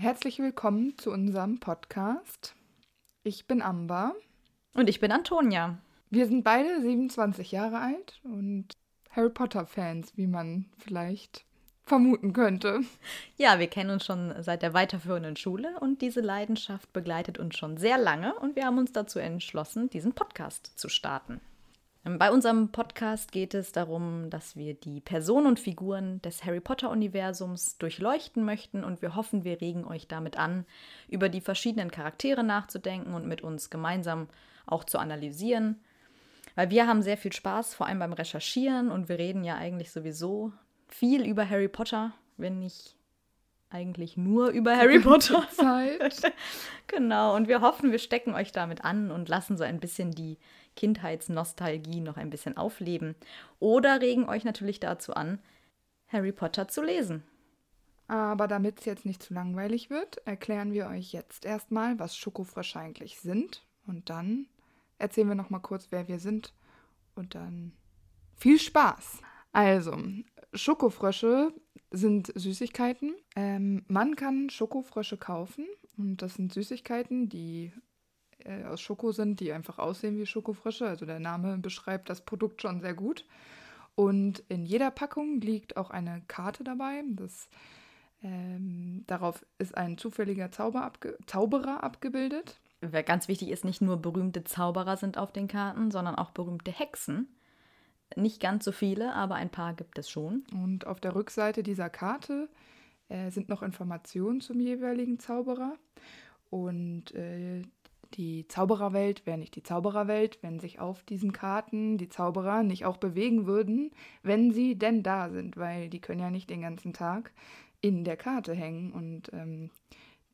Herzlich willkommen zu unserem Podcast. Ich bin Amber. Und ich bin Antonia. Wir sind beide 27 Jahre alt und Harry Potter-Fans, wie man vielleicht vermuten könnte. Ja, wir kennen uns schon seit der weiterführenden Schule und diese Leidenschaft begleitet uns schon sehr lange und wir haben uns dazu entschlossen, diesen Podcast zu starten. Bei unserem Podcast geht es darum, dass wir die Personen und Figuren des Harry Potter-Universums durchleuchten möchten und wir hoffen, wir regen euch damit an, über die verschiedenen Charaktere nachzudenken und mit uns gemeinsam auch zu analysieren. Weil wir haben sehr viel Spaß, vor allem beim Recherchieren und wir reden ja eigentlich sowieso viel über Harry Potter, wenn nicht eigentlich nur über Harry Potter. Zeit. genau, und wir hoffen, wir stecken euch damit an und lassen so ein bisschen die Kindheitsnostalgie noch ein bisschen aufleben. Oder regen euch natürlich dazu an, Harry Potter zu lesen. Aber damit es jetzt nicht zu langweilig wird, erklären wir euch jetzt erstmal, was Schokofrösche eigentlich sind. Und dann erzählen wir nochmal kurz, wer wir sind. Und dann viel Spaß. Also, Schokofrösche sind Süßigkeiten. Ähm, man kann Schokofrösche kaufen. Und das sind Süßigkeiten, die äh, aus Schoko sind, die einfach aussehen wie Schokofrösche. Also der Name beschreibt das Produkt schon sehr gut. Und in jeder Packung liegt auch eine Karte dabei. Das, ähm, darauf ist ein zufälliger Zauber abge Zauberer abgebildet. Ganz wichtig ist, nicht nur berühmte Zauberer sind auf den Karten, sondern auch berühmte Hexen. Nicht ganz so viele, aber ein paar gibt es schon. Und auf der Rückseite dieser Karte äh, sind noch Informationen zum jeweiligen Zauberer. Und äh, die Zaubererwelt wäre nicht die Zaubererwelt, wenn sich auf diesen Karten die Zauberer nicht auch bewegen würden, wenn sie denn da sind, weil die können ja nicht den ganzen Tag in der Karte hängen und ähm,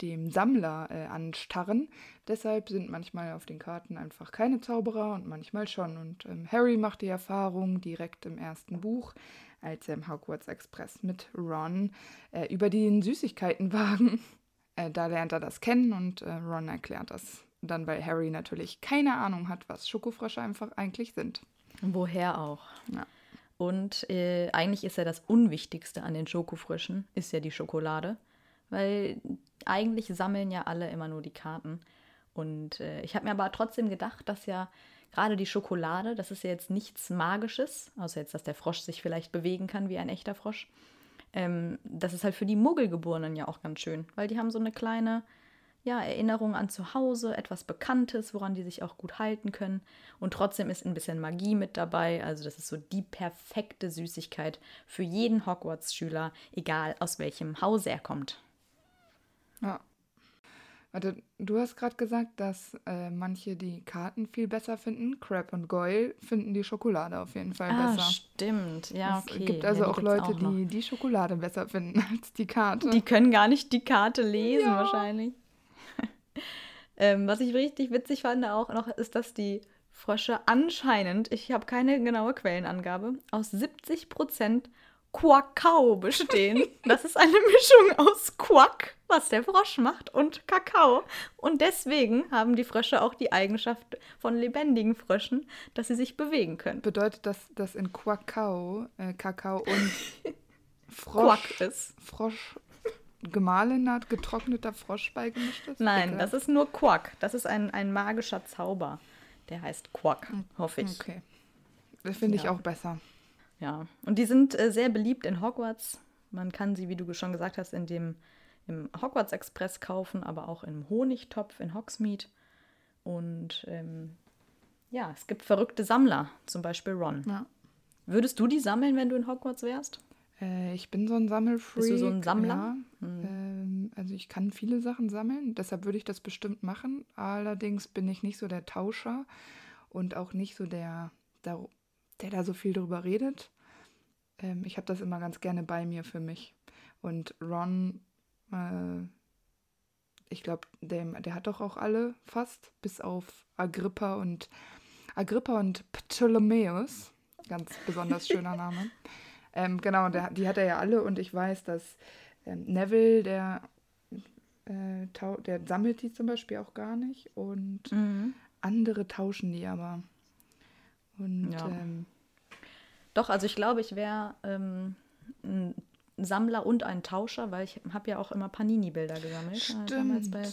dem Sammler äh, anstarren. Deshalb sind manchmal auf den Karten einfach keine Zauberer und manchmal schon. Und ähm, Harry macht die Erfahrung direkt im ersten Buch, als er im Hogwarts Express mit Ron äh, über den Süßigkeitenwagen. Äh, da lernt er das kennen und äh, Ron erklärt das dann, weil Harry natürlich keine Ahnung hat, was Schokofrösche einfach eigentlich sind. Woher auch. Ja. Und äh, eigentlich ist ja das Unwichtigste an den Schokofröschen, ist ja die Schokolade. Weil eigentlich sammeln ja alle immer nur die Karten. Und äh, ich habe mir aber trotzdem gedacht, dass ja gerade die Schokolade, das ist ja jetzt nichts Magisches, außer jetzt, dass der Frosch sich vielleicht bewegen kann wie ein echter Frosch. Ähm, das ist halt für die Muggelgeborenen ja auch ganz schön, weil die haben so eine kleine ja, Erinnerung an zu Hause, etwas Bekanntes, woran die sich auch gut halten können. Und trotzdem ist ein bisschen Magie mit dabei. Also das ist so die perfekte Süßigkeit für jeden Hogwarts-Schüler, egal aus welchem Hause er kommt. Ja. Warte, du hast gerade gesagt, dass äh, manche die Karten viel besser finden. Crab und Goyle finden die Schokolade auf jeden Fall ah, besser. stimmt. Ja, okay. Es gibt also ja, auch Leute, auch die die Schokolade besser finden als die Karte. Die können gar nicht die Karte lesen Ja. wahrscheinlich. ähm, was ich richtig witzig fand auch noch, ist, dass die Frösche anscheinend, ich habe keine genaue Quellenangabe, aus 70% Quackau bestehen. Das ist eine Mischung aus Quack, was der Frosch macht, und Kakao. Und deswegen haben die Frösche auch die Eigenschaft von lebendigen Fröschen, dass sie sich bewegen können. Bedeutet das, dass in Quackau äh, Kakao und Frosch, Quack ist. Frosch gemahlener, getrockneter Frosch beigemischt ist? Nein, Bitte. das ist nur Quack. Das ist ein, ein magischer Zauber. Der heißt Quack, hoffe ich. Okay. Das finde ich Ja. auch besser. Ja, und die sind äh, sehr beliebt in Hogwarts. Man kann sie, wie du schon gesagt hast, in dem im Hogwarts Express kaufen, aber auch im Honigtopf in Hogsmeade. Und ähm, ja, es gibt verrückte Sammler, zum Beispiel Ron. Ja. Würdest du die sammeln, wenn du in Hogwarts wärst? Äh, ich bin so ein Sammelfreak. Bist du so ein Sammler? Ja. Ähm, also ich kann viele Sachen sammeln, deshalb würde ich das bestimmt machen. Allerdings bin ich nicht so der Tauscher und auch nicht so der, der, der da so viel drüber redet. Ähm, ich habe das immer ganz gerne bei mir für mich. Und Ron, äh, ich glaube, der, der hat doch auch alle fast, bis auf Agrippa und Agrippa und Ptolemäus. Ganz besonders schöner Name. ähm, genau, der, die hat er ja alle und ich weiß, dass Neville, der, äh, der sammelt die zum Beispiel auch gar nicht und mhm. andere tauschen die aber. Und ja. ähm, doch, also ich glaube, ich wäre ähm, ein Sammler und ein Tauscher, weil ich habe ja auch immer Panini-Bilder gesammelt. Stimmt. Damals bei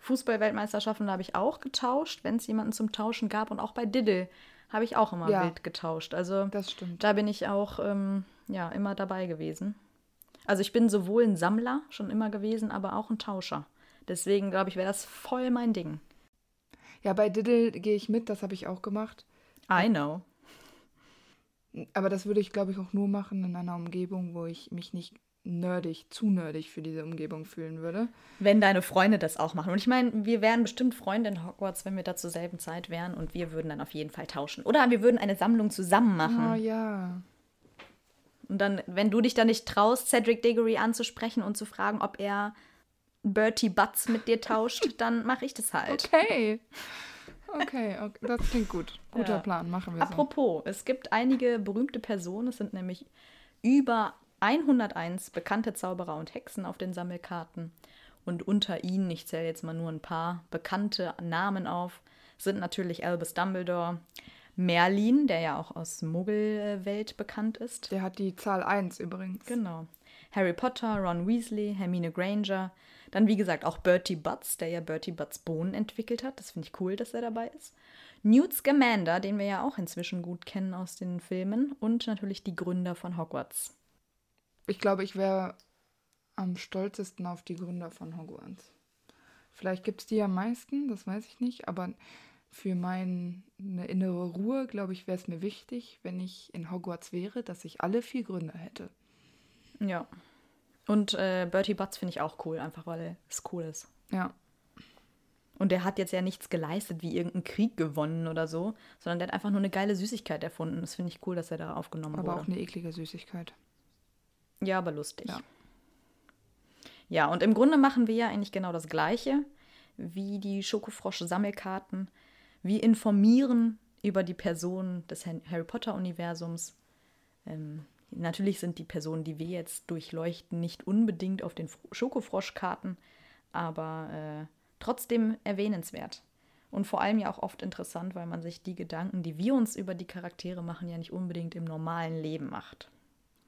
Fußball-Weltmeisterschaften habe ich auch getauscht, wenn es jemanden zum Tauschen gab. Und auch bei Diddle habe ich auch immer ja, wild getauscht. Also das stimmt. da bin ich auch ähm, ja, immer dabei gewesen. Also ich bin sowohl ein Sammler schon immer gewesen, aber auch ein Tauscher. Deswegen glaube ich, wäre das voll mein Ding. Ja, bei Diddle gehe ich mit, das habe ich auch gemacht. I know. Aber das würde ich, glaube ich, auch nur machen in einer Umgebung, wo ich mich nicht nerdig, zu nerdig für diese Umgebung fühlen würde. Wenn deine Freunde das auch machen. Und ich meine, wir wären bestimmt Freunde in Hogwarts, wenn wir da zur selben Zeit wären und wir würden dann auf jeden Fall tauschen. Oder wir würden eine Sammlung zusammen machen. Oh ja. Und dann, wenn du dich da nicht traust, Cedric Diggory anzusprechen und zu fragen, ob er Bertie Butts mit dir tauscht, dann mache ich das halt. Okay. Okay, okay, das klingt gut. Guter ja. Plan, machen wir so. Apropos, es gibt einige berühmte Personen, es sind nämlich über 101 bekannte Zauberer und Hexen auf den Sammelkarten. Und unter ihnen, ich zähle jetzt mal nur ein paar bekannte Namen auf, sind natürlich Albus Dumbledore, Merlin, der ja auch aus Muggelwelt bekannt ist. Der hat die Zahl 1 übrigens. Genau. Harry Potter, Ron Weasley, Hermine Granger, dann, wie gesagt, auch Bertie Butts, der ja Bertie Butts Bohnen entwickelt hat. Das finde ich cool, dass er dabei ist. Newt Scamander, den wir ja auch inzwischen gut kennen aus den Filmen. Und natürlich die Gründer von Hogwarts. Ich glaube, ich wäre am stolzesten auf die Gründer von Hogwarts. Vielleicht gibt es die am meisten, das weiß ich nicht, aber für meine innere Ruhe, glaube ich, wäre es mir wichtig, wenn ich in Hogwarts wäre, dass ich alle vier Gründer hätte. Ja, und äh, Bertie Butts finde ich auch cool, einfach weil es cool ist. Ja. Und der hat jetzt ja nichts geleistet, wie irgendeinen Krieg gewonnen oder so, sondern der hat einfach nur eine geile Süßigkeit erfunden. Das finde ich cool, dass er da aufgenommen aber wurde. Aber auch eine eklige Süßigkeit. Ja, aber lustig. Ja. ja, und im Grunde machen wir ja eigentlich genau das Gleiche wie die Schokofrosch-Sammelkarten. Wir informieren über die Person des Harry Potter-Universums. Ähm, Natürlich sind die Personen, die wir jetzt durchleuchten, nicht unbedingt auf den Schokofroschkarten, aber äh, trotzdem erwähnenswert. Und vor allem ja auch oft interessant, weil man sich die Gedanken, die wir uns über die Charaktere machen, ja nicht unbedingt im normalen Leben macht.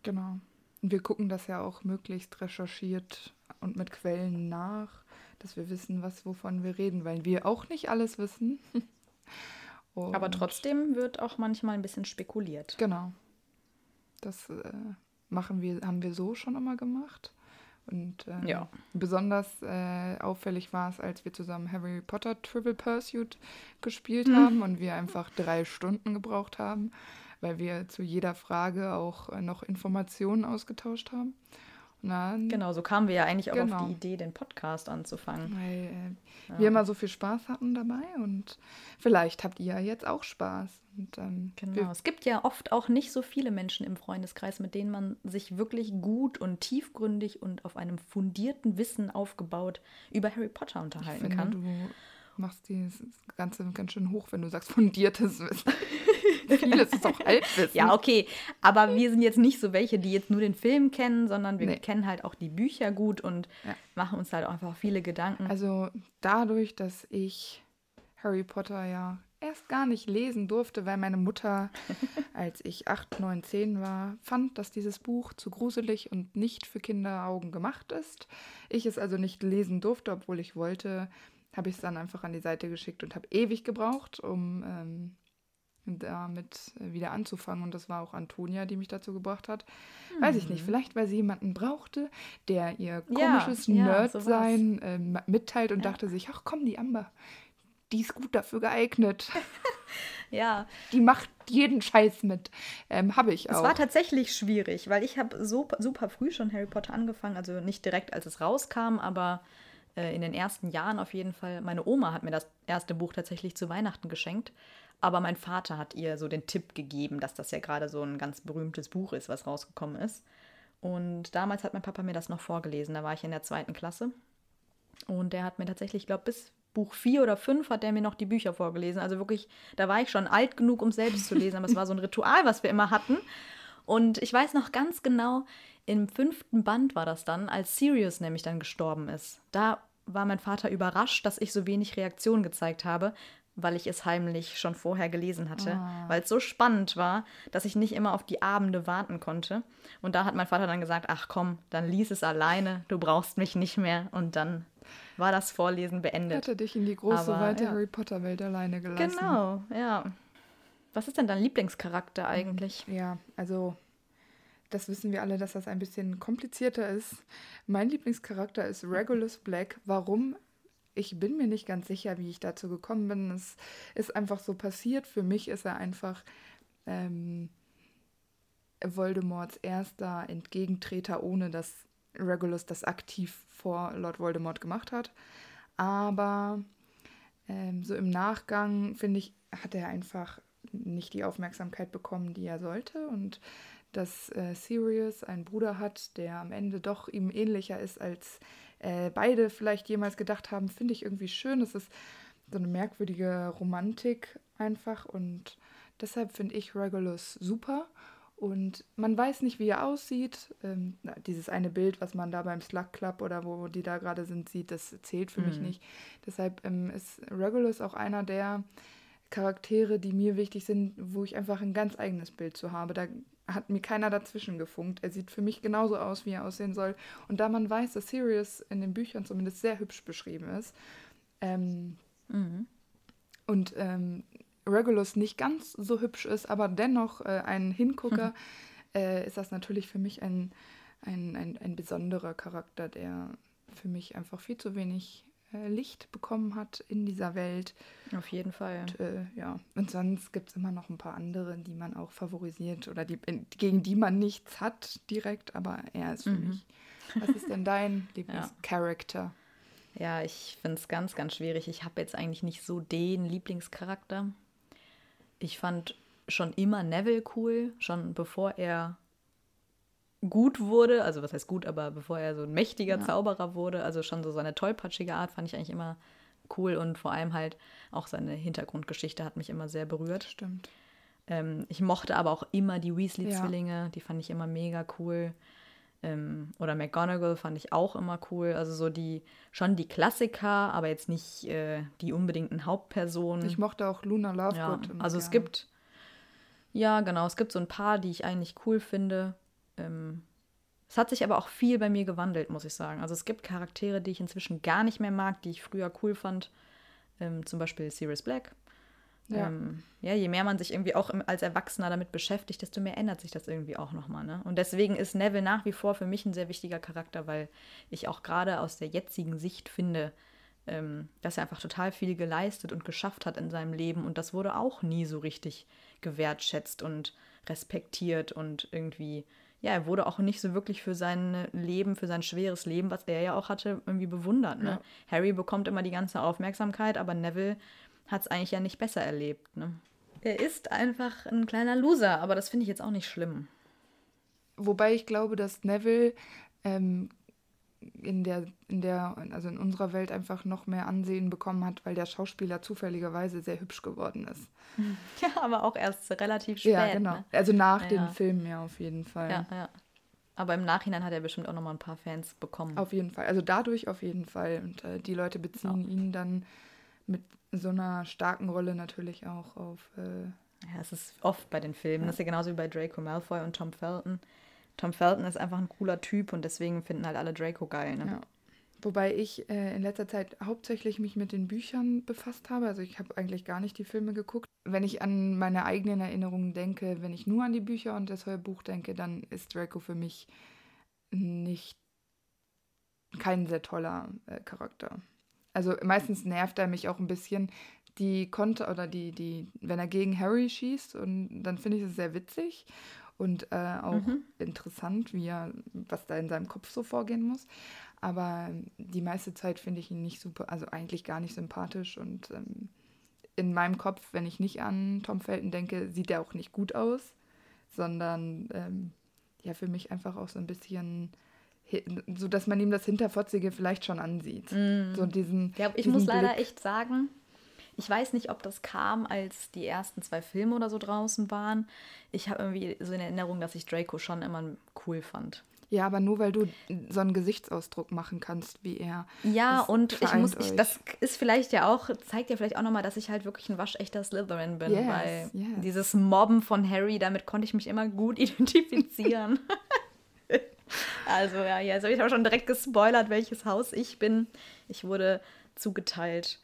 Genau. Und wir gucken das ja auch möglichst recherchiert und mit Quellen nach, dass wir wissen, was wovon wir reden, weil wir auch nicht alles wissen. Aber trotzdem wird auch manchmal ein bisschen spekuliert. Genau. Das äh, machen wir, haben wir so schon immer gemacht. Und äh, ja. besonders äh, auffällig war es, als wir zusammen Harry Potter Trivial Pursuit gespielt mhm. haben und wir einfach drei Stunden gebraucht haben, weil wir zu jeder Frage auch äh, noch Informationen ausgetauscht haben. Dann, genau, so kamen wir ja eigentlich auch genau. auf die Idee, den Podcast anzufangen. Weil äh, ja. wir immer so viel Spaß hatten dabei und vielleicht habt ihr jetzt auch Spaß. Und, ähm, genau, es gibt ja oft auch nicht so viele Menschen im Freundeskreis, mit denen man sich wirklich gut und tiefgründig und auf einem fundierten Wissen aufgebaut über Harry Potter unterhalten finde, kann. Du machst das Ganze ganz schön hoch, wenn du sagst fundiertes Wissen. Vieles ist auch Halbwissen. Ja, okay. Aber wir sind jetzt nicht so welche, die jetzt nur den Film kennen, sondern wir nee. kennen halt auch die Bücher gut und ja. machen uns halt auch einfach viele Gedanken. Also dadurch, dass ich Harry Potter ja erst gar nicht lesen durfte, weil meine Mutter, als ich 8, 9, 10 war, fand, dass dieses Buch zu gruselig und nicht für Kinderaugen gemacht ist. Ich es also nicht lesen durfte, obwohl ich wollte, habe ich es dann einfach an die Seite geschickt und habe ewig gebraucht, um ähm, damit wieder anzufangen. Und das war auch Antonia, die mich dazu gebracht hat. Hm. Weiß ich nicht, mhm. vielleicht weil sie jemanden brauchte, der ihr komisches ja, Nerd-Sein ja, äh, mitteilt und ja. dachte sich, ach komm, die Amber, die ist gut dafür geeignet. ja. Die macht jeden Scheiß mit. Ähm, habe ich auch. Es war tatsächlich schwierig, weil ich habe super, super früh schon Harry Potter angefangen. Also nicht direkt, als es rauskam, aber äh, in den ersten Jahren auf jeden Fall. Meine Oma hat mir das erste Buch tatsächlich zu Weihnachten geschenkt. Aber mein Vater hat ihr so den Tipp gegeben, dass das ja gerade so ein ganz berühmtes Buch ist, was rausgekommen ist. Und damals hat mein Papa mir das noch vorgelesen. Da war ich in der zweiten Klasse. Und der hat mir tatsächlich, ich glaube, bis Buch 4 oder 5 hat er mir noch die Bücher vorgelesen. Also wirklich, da war ich schon alt genug, um selbst zu lesen. Aber es war so ein Ritual, was wir immer hatten. Und ich weiß noch ganz genau, im fünften Band war das dann, als Sirius nämlich dann gestorben ist. Da war mein Vater überrascht, dass ich so wenig Reaktion gezeigt habe, weil ich es heimlich schon vorher gelesen hatte, oh. weil es so spannend war, dass ich nicht immer auf die Abende warten konnte. Und da hat mein Vater dann gesagt, ach komm, dann lies es alleine, du brauchst mich nicht mehr. Und dann war das Vorlesen beendet. Hatte dich in die große, Aber, weite ja. Harry Potter Welt alleine gelassen. Genau, ja. Was ist denn dein Lieblingscharakter eigentlich? Ja, also das wissen wir alle, dass das ein bisschen komplizierter ist. Mein Lieblingscharakter ist Regulus Black. Warum? Ich bin mir nicht ganz sicher, wie ich dazu gekommen bin. Es ist einfach so passiert. Für mich ist er einfach ähm, Voldemorts erster Entgegentreter, ohne dass Regulus das aktiv vor Lord Voldemort gemacht hat. Aber ähm, so im Nachgang, finde ich, hat er einfach nicht die Aufmerksamkeit bekommen, die er sollte. Und dass äh, Sirius einen Bruder hat, der am Ende doch ihm ähnlicher ist, als äh, beide vielleicht jemals gedacht haben, finde ich irgendwie schön. Es ist so eine merkwürdige Romantik einfach und deshalb finde ich Regulus super. Und man weiß nicht, wie er aussieht. Ähm, dieses eine Bild, was man da beim Slug Club oder wo die da gerade sind, sieht, das zählt für mhm. mich nicht. Deshalb ähm, ist Regulus auch einer der Charaktere, die mir wichtig sind, wo ich einfach ein ganz eigenes Bild zu habe. Da hat mir keiner dazwischen gefunkt. Er sieht für mich genauso aus, wie er aussehen soll. Und da man weiß, dass Sirius in den Büchern zumindest sehr hübsch beschrieben ist ähm, mhm. und ähm, Regulus nicht ganz so hübsch ist, aber dennoch äh, ein Hingucker, mhm. äh, ist das natürlich für mich ein, ein, ein, ein besonderer Charakter, der für mich einfach viel zu wenig äh, Licht bekommen hat in dieser Welt. Auf jeden Fall. Und, äh, ja, und sonst gibt es immer noch ein paar andere, die man auch favorisiert oder die, gegen die man nichts hat direkt, aber er ist für mhm. mich. Was ist denn dein Lieblingscharakter? Ja. ja, ich finde es ganz, ganz schwierig. Ich habe jetzt eigentlich nicht so den Lieblingscharakter. Ich fand schon immer Neville cool, schon bevor er gut wurde, also was heißt gut, aber bevor er so ein mächtiger ja. Zauberer wurde, also schon so seine tollpatschige Art fand ich eigentlich immer cool und vor allem halt auch seine Hintergrundgeschichte hat mich immer sehr berührt. Stimmt. Ähm, ich mochte aber auch immer die Weasley-Zwillinge, ja. die fand ich immer mega cool. Ähm, oder McGonagall fand ich auch immer cool. Also so die, schon die Klassiker, aber jetzt nicht äh, die unbedingten Hauptpersonen. Ich mochte auch Luna Lovegood. Ja, also es gibt, ja genau, es gibt so ein paar, die ich eigentlich cool finde. Ähm, es hat sich aber auch viel bei mir gewandelt, muss ich sagen. Also es gibt Charaktere, die ich inzwischen gar nicht mehr mag, die ich früher cool fand. Ähm, zum Beispiel Sirius Black. Ja. Ähm, ja, je mehr man sich irgendwie auch als Erwachsener damit beschäftigt, desto mehr ändert sich das irgendwie auch nochmal. Ne? Und deswegen ist Neville nach wie vor für mich ein sehr wichtiger Charakter, weil ich auch gerade aus der jetzigen Sicht finde, ähm, dass er einfach total viel geleistet und geschafft hat in seinem Leben. Und das wurde auch nie so richtig gewertschätzt und respektiert und irgendwie ja, er wurde auch nicht so wirklich für sein Leben, für sein schweres Leben, was er ja auch hatte, irgendwie bewundert. Ne? Ja. Harry bekommt immer die ganze Aufmerksamkeit, aber Neville hat es eigentlich ja nicht besser erlebt. Ne? Er ist einfach ein kleiner Loser, aber das finde ich jetzt auch nicht schlimm. Wobei ich glaube, dass Neville ähm, in der, in der, also in unserer Welt einfach noch mehr Ansehen bekommen hat, weil der Schauspieler zufälligerweise sehr hübsch geworden ist. Ja, aber auch erst relativ spät. Ja, genau. Ne? Also nach ja, den Filmen ja auf jeden Fall. Ja, ja. Aber im Nachhinein hat er bestimmt auch noch mal ein paar Fans bekommen. Auf jeden Fall. Also dadurch auf jeden Fall. Und äh, die Leute beziehen ja. ihn dann mit so einer starken Rolle natürlich auch auf. Äh, ja, es ist oft bei den Filmen. Ja. Das ist ja genauso wie bei Draco Malfoy und Tom Felton. Tom Felton ist einfach ein cooler Typ und deswegen finden halt alle Draco geil. Ne? Ja. Wobei ich äh, in letzter Zeit hauptsächlich mich mit den Büchern befasst habe. Also ich habe eigentlich gar nicht die Filme geguckt. Wenn ich an meine eigenen Erinnerungen denke, wenn ich nur an die Bücher und das Hörbuch denke, dann ist Draco für mich nicht kein sehr toller äh, Charakter. Also meistens nervt er mich auch ein bisschen. die konnte, oder die, die, wenn er gegen Harry schießt, und dann finde ich es sehr witzig und äh, auch mhm. interessant, wie er, was da in seinem Kopf so vorgehen muss. Aber die meiste Zeit finde ich ihn nicht super, also eigentlich gar nicht sympathisch und ähm, in meinem Kopf, wenn ich nicht an Tom Felton denke, sieht er auch nicht gut aus, sondern ähm, ja, für mich einfach auch so ein bisschen so dass man ihm das Hinterfotzige vielleicht schon ansieht. Mm. So diesen, ja, ich muss leider echt sagen, ich weiß nicht, ob das kam, als die ersten zwei Filme oder so draußen waren. Ich habe irgendwie so in Erinnerung, dass ich Draco schon immer cool fand. Ja, aber nur weil du so einen Gesichtsausdruck machen kannst, wie er. Ja, und ich muss, ich, das ist vielleicht ja auch, zeigt ja vielleicht auch nochmal, dass ich halt wirklich ein waschechter Slytherin bin, yes, weil yes. dieses Mobben von Harry, damit konnte ich mich immer gut identifizieren. also ja, jetzt habe ich aber schon direkt gespoilert, welches Haus ich bin. Ich wurde zugeteilt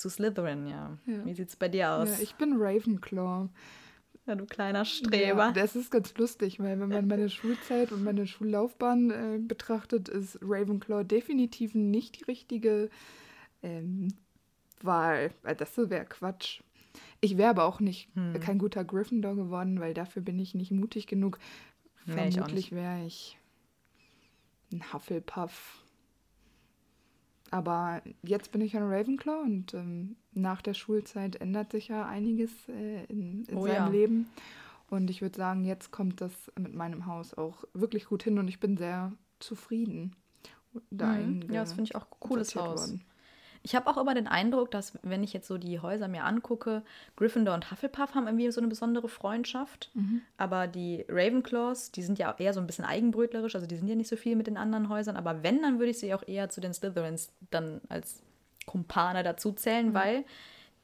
zu Slytherin, ja. ja. Wie sieht's bei dir aus? Ja, ich bin Ravenclaw. Ja, du kleiner Streber. Ja, das ist ganz lustig, weil wenn man meine Schulzeit und meine Schullaufbahn äh, betrachtet, ist Ravenclaw definitiv nicht die richtige ähm, Wahl. Weil das wäre Quatsch. Ich wäre aber auch nicht hm. kein guter Gryffindor geworden, weil dafür bin ich nicht mutig genug. Nee, Vermutlich wäre ich ein Hufflepuff. Aber jetzt bin ich ein Ravenclaw und ähm, nach der Schulzeit ändert sich ja einiges äh, in, in oh, seinem ja. Leben. Und ich würde sagen, jetzt kommt das mit meinem Haus auch wirklich gut hin und ich bin sehr zufrieden. Da mhm. Ja, das finde ich auch ein cooles Haus. Worden. Ich habe auch immer den Eindruck, dass, wenn ich jetzt so die Häuser mir angucke, Gryffindor und Hufflepuff haben irgendwie so eine besondere Freundschaft. Mhm. Aber die Ravenclaws, die sind ja eher so ein bisschen eigenbrötlerisch, also die sind ja nicht so viel mit den anderen Häusern. Aber wenn, dann würde ich sie auch eher zu den Slytherins dann als Kumpane dazu zählen, mhm. weil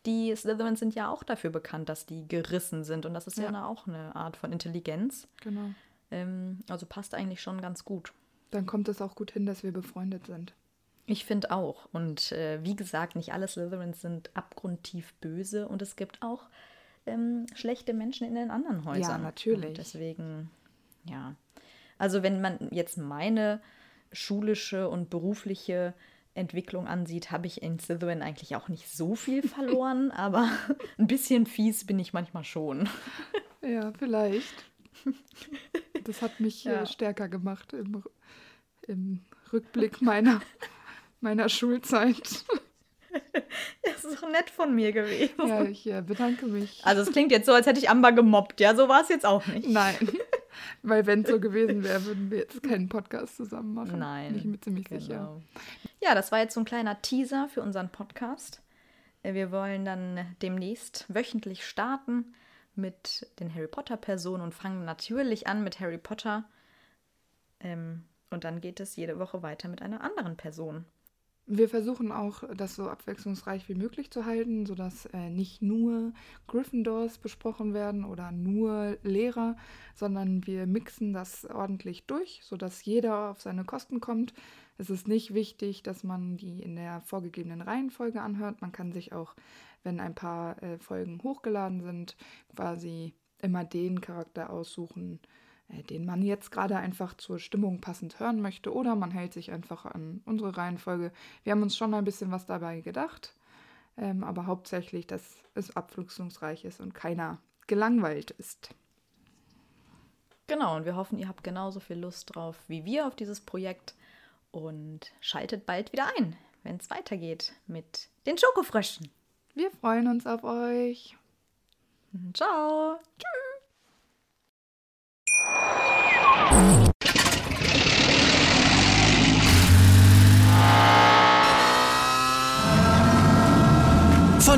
die Slytherins sind ja auch dafür bekannt, dass die gerissen sind. Und das ist ja, ja auch eine Art von Intelligenz. Genau. Ähm, also passt eigentlich schon ganz gut. Dann kommt es auch gut hin, dass wir befreundet sind. Ich finde auch. Und äh, wie gesagt, nicht alle Slytherins sind abgrundtief böse und es gibt auch ähm, schlechte Menschen in den anderen Häusern. Ja, natürlich. Und deswegen, ja. Also wenn man jetzt meine schulische und berufliche Entwicklung ansieht, habe ich in Slytherin eigentlich auch nicht so viel verloren, aber ein bisschen fies bin ich manchmal schon. Ja, vielleicht. Das hat mich ja. stärker gemacht im, im Rückblick meiner meiner Schulzeit. Das ist doch nett von mir gewesen. Ja, ich äh, bedanke mich. Also es klingt jetzt so, als hätte ich Amber gemobbt. Ja, so war es jetzt auch nicht. Nein, weil wenn es so gewesen wäre, würden wir jetzt keinen Podcast zusammen machen. Nein. Bin ich mir ziemlich genau. sicher. Ja, das war jetzt so ein kleiner Teaser für unseren Podcast. Äh, wir wollen dann demnächst wöchentlich starten mit den Harry Potter-Personen und fangen natürlich an mit Harry Potter. Ähm, und dann geht es jede Woche weiter mit einer anderen Person. Wir versuchen auch, das so abwechslungsreich wie möglich zu halten, sodass äh, nicht nur Gryffindors besprochen werden oder nur Lehrer, sondern wir mixen das ordentlich durch, sodass jeder auf seine Kosten kommt. Es ist nicht wichtig, dass man die in der vorgegebenen Reihenfolge anhört. Man kann sich auch, wenn ein paar äh, Folgen hochgeladen sind, quasi immer den Charakter aussuchen, äh, den man jetzt gerade einfach zur Stimmung passend hören möchte oder man hält sich einfach an unsere Reihenfolge. Wir haben uns schon ein bisschen was dabei gedacht, ähm, aber hauptsächlich, dass es abwechslungsreich ist und keiner gelangweilt ist. Genau, und wir hoffen, ihr habt genauso viel Lust drauf wie wir auf dieses Projekt und schaltet bald wieder ein, wenn es weitergeht mit den Schokofröschen. Wir freuen uns auf euch. Ciao. Tschüss.